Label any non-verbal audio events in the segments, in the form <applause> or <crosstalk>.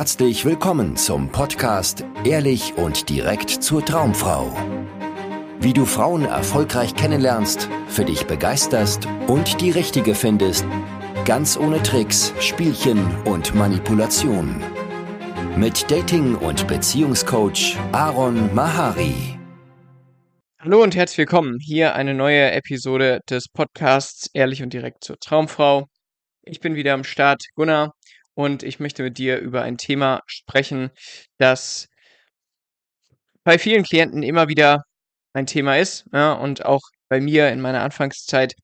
herzlich willkommen zum Podcast Ehrlich und direkt zur Traumfrau. Wie du Frauen erfolgreich kennenlernst, für dich begeisterst und die richtige findest, ganz ohne Tricks, Spielchen und Manipulation. Mit Dating- und Beziehungscoach Aaron Mahari. Hallo und herzlich willkommen. Hier eine neue Episode des Podcasts Ehrlich und direkt zur Traumfrau. Ich bin wieder am Start, Gunnar, und ich möchte mit dir über ein Thema sprechen, das bei vielen Klienten immer wieder ein Thema ist ja, und auch bei mir in meiner Anfangszeit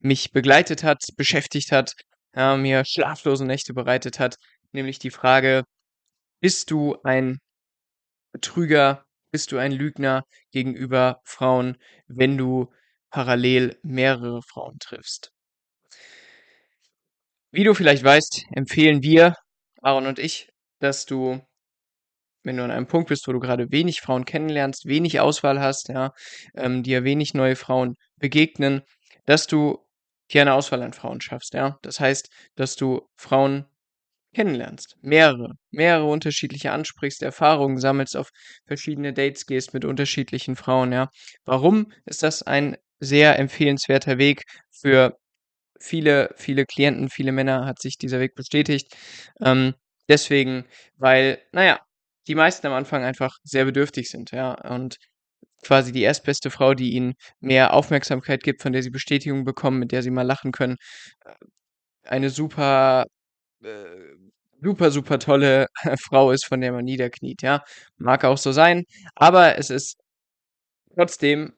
mich begleitet hat, beschäftigt hat, ja, mir schlaflose Nächte bereitet hat, nämlich die Frage, bist du ein Betrüger, bist du ein Lügner gegenüber Frauen, wenn du parallel mehrere Frauen triffst? Wie du vielleicht weißt, empfehlen wir, Aaron und ich, dass du, wenn du an einem Punkt bist, wo du gerade wenig Frauen kennenlernst, wenig Auswahl hast, ja, ähm, dir wenig neue Frauen begegnen, dass du hier eine Auswahl an Frauen schaffst, ja. Das heißt, dass du Frauen kennenlernst, mehrere, mehrere unterschiedliche ansprichst, Erfahrungen sammelst, auf verschiedene Dates gehst mit unterschiedlichen Frauen, ja. Warum ist das ein sehr empfehlenswerter Weg für viele, viele Klienten, viele Männer hat sich dieser Weg bestätigt. Ähm, deswegen, weil, naja, die meisten am Anfang einfach sehr bedürftig sind, ja, und quasi die erstbeste Frau, die ihnen mehr Aufmerksamkeit gibt, von der sie Bestätigung bekommen, mit der sie mal lachen können, äh, eine super, äh, super, super tolle <laughs> Frau ist, von der man niederkniet, ja. Mag auch so sein, aber es ist trotzdem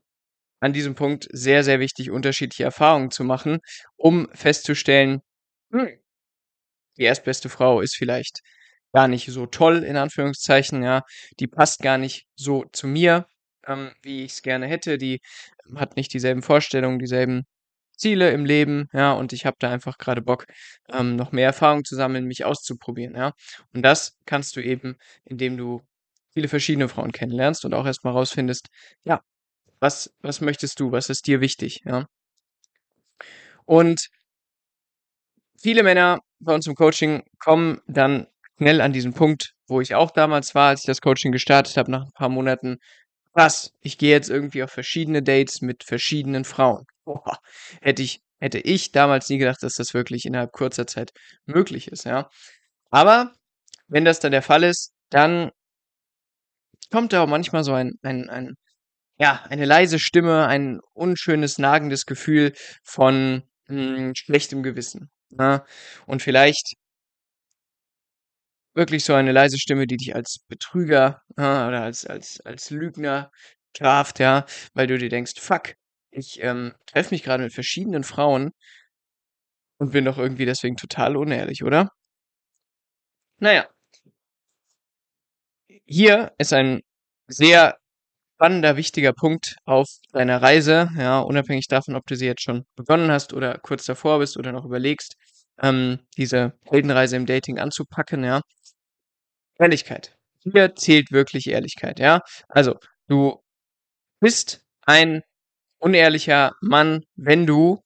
an diesem Punkt sehr, sehr wichtig, unterschiedliche Erfahrungen zu machen, um festzustellen, hm, die erstbeste Frau ist vielleicht gar nicht so toll, in Anführungszeichen, ja, die passt gar nicht so zu mir, ähm, wie ich es gerne hätte, die hat nicht dieselben Vorstellungen, dieselben Ziele im Leben, ja, und ich habe da einfach gerade Bock, ähm, noch mehr Erfahrung zu sammeln, mich auszuprobieren, ja. Und das kannst du eben, indem du viele verschiedene Frauen kennenlernst und auch erstmal rausfindest, ja, was, was möchtest du? Was ist dir wichtig? Ja. Und viele Männer bei uns im Coaching kommen dann schnell an diesen Punkt, wo ich auch damals war, als ich das Coaching gestartet habe, nach ein paar Monaten. Was? Ich gehe jetzt irgendwie auf verschiedene Dates mit verschiedenen Frauen. Boah, hätte ich, hätte ich damals nie gedacht, dass das wirklich innerhalb kurzer Zeit möglich ist, ja. Aber wenn das dann der Fall ist, dann kommt da auch manchmal so ein, ein, ein ja, eine leise Stimme, ein unschönes, nagendes Gefühl von hm, schlechtem Gewissen. Ne? Und vielleicht wirklich so eine leise Stimme, die dich als Betrüger ja, oder als, als, als Lügner straft, ja, weil du dir denkst, fuck, ich ähm, treffe mich gerade mit verschiedenen Frauen und bin doch irgendwie deswegen total unehrlich, oder? Naja. Hier ist ein sehr spannender, wichtiger Punkt auf deiner Reise, ja, unabhängig davon, ob du sie jetzt schon begonnen hast oder kurz davor bist oder noch überlegst, ähm, diese Heldenreise im Dating anzupacken, ja. Ehrlichkeit. Hier zählt wirklich Ehrlichkeit, ja. Also, du bist ein unehrlicher Mann, wenn du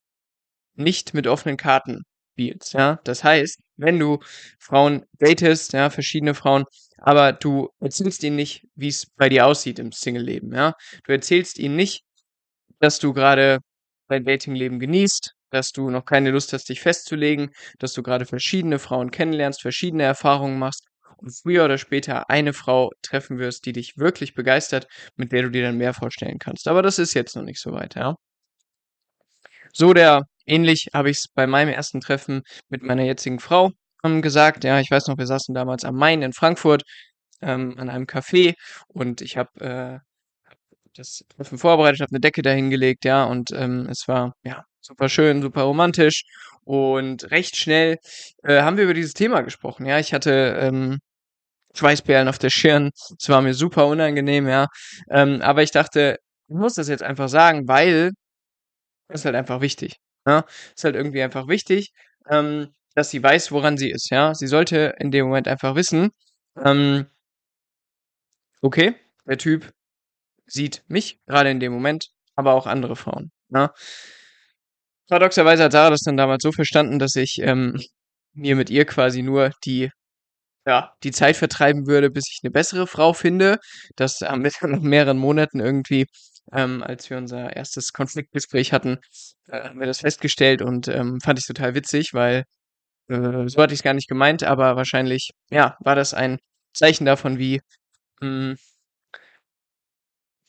nicht mit offenen Karten spielst, ja. Das heißt, wenn du Frauen datest, ja, verschiedene Frauen, aber du erzählst ihnen nicht, wie es bei dir aussieht im Single-Leben, ja. Du erzählst ihnen nicht, dass du gerade dein Dating-Leben genießt, dass du noch keine Lust hast, dich festzulegen, dass du gerade verschiedene Frauen kennenlernst, verschiedene Erfahrungen machst und früher oder später eine Frau treffen wirst, die dich wirklich begeistert, mit der du dir dann mehr vorstellen kannst. Aber das ist jetzt noch nicht so weit, ja. So der ähnlich habe ich es bei meinem ersten Treffen mit meiner jetzigen Frau ähm, gesagt. Ja, ich weiß noch, wir saßen damals am Main in Frankfurt ähm, an einem Café und ich habe äh, das Treffen vorbereitet, habe eine Decke dahingelegt, ja, und ähm, es war ja super schön, super romantisch und recht schnell äh, haben wir über dieses Thema gesprochen. Ja, ich hatte ähm, Schweißperlen auf der Stirn, es war mir super unangenehm, ja, ähm, aber ich dachte, ich muss das jetzt einfach sagen, weil das ist halt einfach wichtig. Ja, ist halt irgendwie einfach wichtig, ähm, dass sie weiß, woran sie ist. Ja, sie sollte in dem Moment einfach wissen, ähm, okay, der Typ sieht mich gerade in dem Moment, aber auch andere Frauen. Ja. Paradoxerweise hat Sarah das dann damals so verstanden, dass ich ähm, mir mit ihr quasi nur die ja, die Zeit vertreiben würde, bis ich eine bessere Frau finde. Das haben <laughs> wir nach mehreren Monaten irgendwie, ähm, als wir unser erstes Konfliktgespräch hatten, äh, haben wir das festgestellt und ähm, fand ich total witzig, weil äh, so hatte ich es gar nicht gemeint, aber wahrscheinlich, ja, war das ein Zeichen davon, wie mh, hm,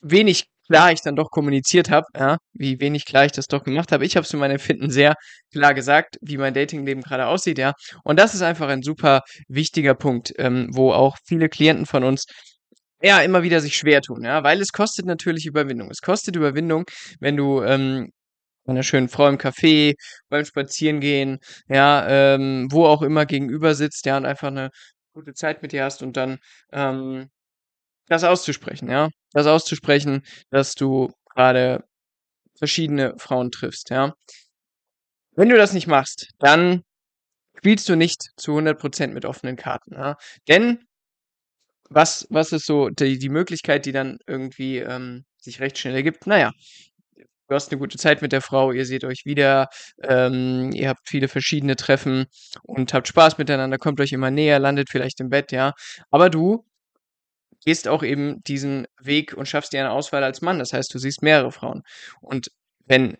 wenig klar ich dann doch kommuniziert habe, ja, wie wenig klar ich das doch gemacht habe. Ich habe es für mein Empfinden sehr klar gesagt, wie mein Datingleben gerade aussieht, ja. Und das ist einfach ein super wichtiger Punkt, ähm, wo auch viele Klienten von uns ja immer wieder sich schwer tun, ja, weil es kostet natürlich Überwindung. Es kostet Überwindung, wenn du ähm, einer schönen Frau im Café, beim Spazierengehen, ja, ähm, wo auch immer gegenüber sitzt, ja, und einfach eine gute Zeit mit dir hast und dann ähm, das auszusprechen, ja. Das auszusprechen, dass du gerade verschiedene Frauen triffst, ja. Wenn du das nicht machst, dann spielst du nicht zu 100% mit offenen Karten, ja. Denn was, was ist so die, die Möglichkeit, die dann irgendwie ähm, sich recht schnell ergibt? Naja, du hast eine gute Zeit mit der Frau, ihr seht euch wieder, ähm, ihr habt viele verschiedene Treffen und habt Spaß miteinander, kommt euch immer näher, landet vielleicht im Bett, ja. Aber du gehst auch eben diesen Weg und schaffst dir eine Auswahl als Mann. Das heißt, du siehst mehrere Frauen. Und wenn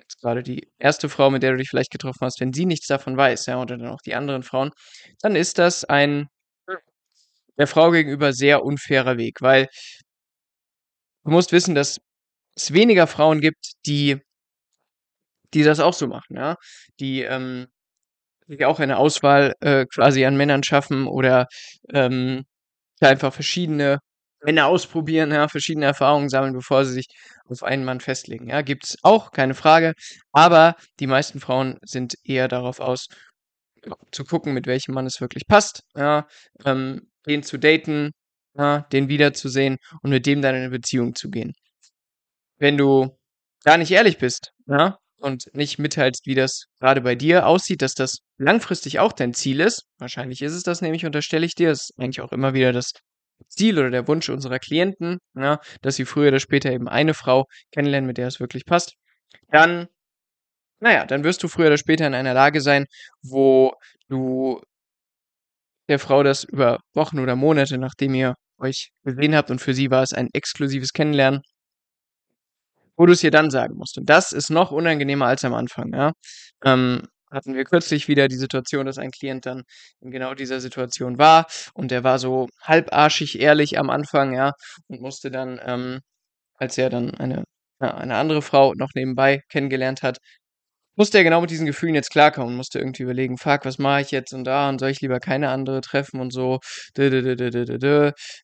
jetzt gerade die erste Frau, mit der du dich vielleicht getroffen hast, wenn sie nichts davon weiß, ja, oder dann auch die anderen Frauen, dann ist das ein der Frau gegenüber sehr unfairer Weg, weil du musst wissen, dass es weniger Frauen gibt, die die das auch so machen, ja, die ähm, die auch eine Auswahl äh, quasi an Männern schaffen oder ähm, einfach verschiedene Männer ausprobieren, ja, verschiedene Erfahrungen sammeln, bevor sie sich auf einen Mann festlegen. Ja, gibt's auch, keine Frage. Aber die meisten Frauen sind eher darauf aus, zu gucken, mit welchem Mann es wirklich passt, ja, ähm, den zu daten, ja, den wiederzusehen und mit dem dann in eine Beziehung zu gehen. Wenn du gar nicht ehrlich bist, ja, und nicht mitteilst, wie das gerade bei dir aussieht, dass das langfristig auch dein Ziel ist. Wahrscheinlich ist es das nämlich, unterstelle ich dir. Ist eigentlich auch immer wieder das Ziel oder der Wunsch unserer Klienten, ja, dass sie früher oder später eben eine Frau kennenlernen, mit der es wirklich passt. Dann, naja, dann wirst du früher oder später in einer Lage sein, wo du der Frau das über Wochen oder Monate, nachdem ihr euch gesehen habt und für sie war es ein exklusives Kennenlernen, wo du es ihr dann sagen musst. Und das ist noch unangenehmer als am Anfang, ja. Ähm, hatten wir kürzlich wieder die Situation, dass ein Klient dann in genau dieser Situation war und der war so halbarschig ehrlich am Anfang, ja, und musste dann, ähm, als er dann eine, eine andere Frau noch nebenbei kennengelernt hat, musste er genau mit diesen Gefühlen jetzt klarkommen musste irgendwie überlegen, fuck, was mache ich jetzt und da und soll ich lieber keine andere treffen und so,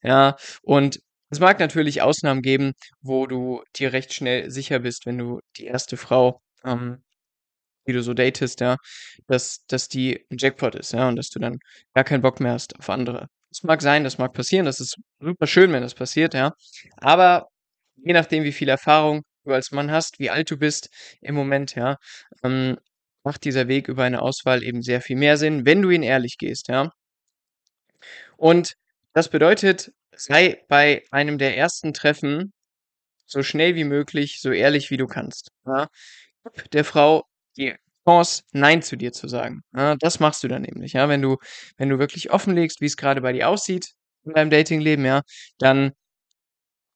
ja, und es mag natürlich Ausnahmen geben, wo du dir recht schnell sicher bist, wenn du die erste Frau, ähm, die du so datest, ja, dass, dass die ein Jackpot ist, ja, und dass du dann gar keinen Bock mehr hast auf andere. Das mag sein, das mag passieren, das ist super schön, wenn das passiert, ja. Aber je nachdem, wie viel Erfahrung du als Mann hast, wie alt du bist im Moment, ja, ähm, macht dieser Weg über eine Auswahl eben sehr viel mehr Sinn, wenn du ihn ehrlich gehst, ja. Und das bedeutet, sei bei einem der ersten Treffen so schnell wie möglich, so ehrlich wie du kannst. Ja? Gib der Frau die Chance, Nein zu dir zu sagen. Ja? Das machst du dann nämlich. Ja? Wenn du, wenn du wirklich offenlegst, wie es gerade bei dir aussieht in deinem Datingleben, ja, dann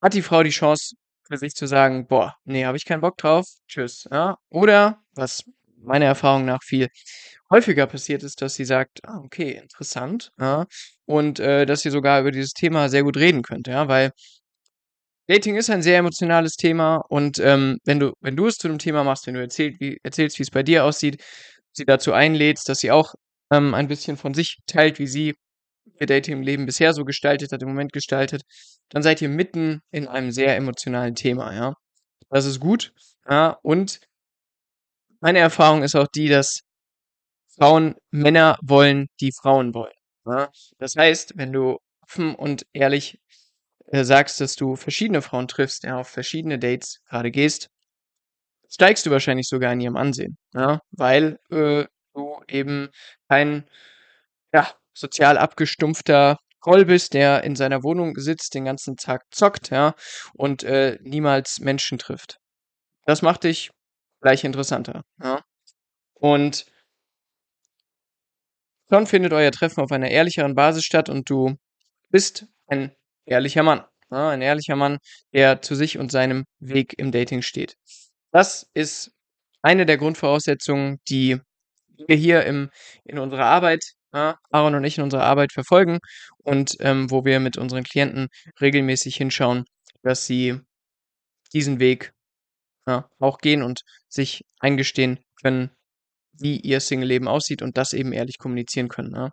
hat die Frau die Chance, für sich zu sagen, boah, nee, habe ich keinen Bock drauf, tschüss. Ja? Oder, was meiner Erfahrung nach viel häufiger passiert ist, dass sie sagt, ah, okay, interessant, ja, und äh, dass sie sogar über dieses Thema sehr gut reden könnte, ja, weil Dating ist ein sehr emotionales Thema und ähm, wenn du, wenn du es zu einem Thema machst, wenn du erzählt, wie, erzählst, wie es bei dir aussieht, sie dazu einlädst, dass sie auch ähm, ein bisschen von sich teilt, wie sie ihr Dating im Leben bisher so gestaltet hat, im Moment gestaltet, dann seid ihr mitten in einem sehr emotionalen Thema, ja. Das ist gut, ja, und meine Erfahrung ist auch die, dass Frauen Männer wollen, die Frauen wollen. Ja? Das heißt, wenn du offen und ehrlich äh, sagst, dass du verschiedene Frauen triffst, ja, auf verschiedene Dates gerade gehst, steigst du wahrscheinlich sogar in ihrem Ansehen, ja, weil äh, du eben kein ja, sozial abgestumpfter Groll bist, der in seiner Wohnung sitzt, den ganzen Tag zockt, ja, und äh, niemals Menschen trifft. Das macht dich gleich interessanter, ja. Und Schon findet euer Treffen auf einer ehrlicheren Basis statt und du bist ein ehrlicher Mann. Ja, ein ehrlicher Mann, der zu sich und seinem Weg im Dating steht. Das ist eine der Grundvoraussetzungen, die wir hier im, in unserer Arbeit, ja, Aaron und ich in unserer Arbeit verfolgen und ähm, wo wir mit unseren Klienten regelmäßig hinschauen, dass sie diesen Weg ja, auch gehen und sich eingestehen können, wie ihr Single-Leben aussieht und das eben ehrlich kommunizieren können. Ja.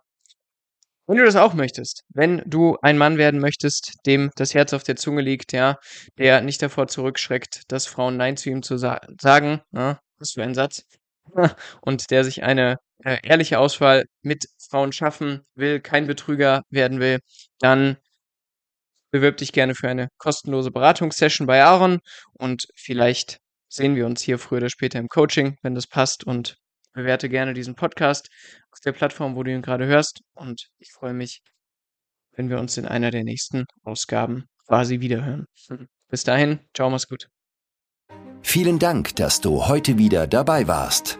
Wenn du das auch möchtest, wenn du ein Mann werden möchtest, dem das Herz auf der Zunge liegt, ja, der nicht davor zurückschreckt, dass Frauen Nein zu ihm zu sa sagen, ja, was für ein Satz, <laughs> und der sich eine äh, ehrliche Auswahl mit Frauen schaffen will, kein Betrüger werden will, dann bewirb dich gerne für eine kostenlose Beratungssession bei Aaron und vielleicht sehen wir uns hier früher oder später im Coaching, wenn das passt und bewerte gerne diesen Podcast auf der Plattform, wo du ihn gerade hörst und ich freue mich, wenn wir uns in einer der nächsten Ausgaben quasi wiederhören. Bis dahin, ciao, mach's gut. Vielen Dank, dass du heute wieder dabei warst.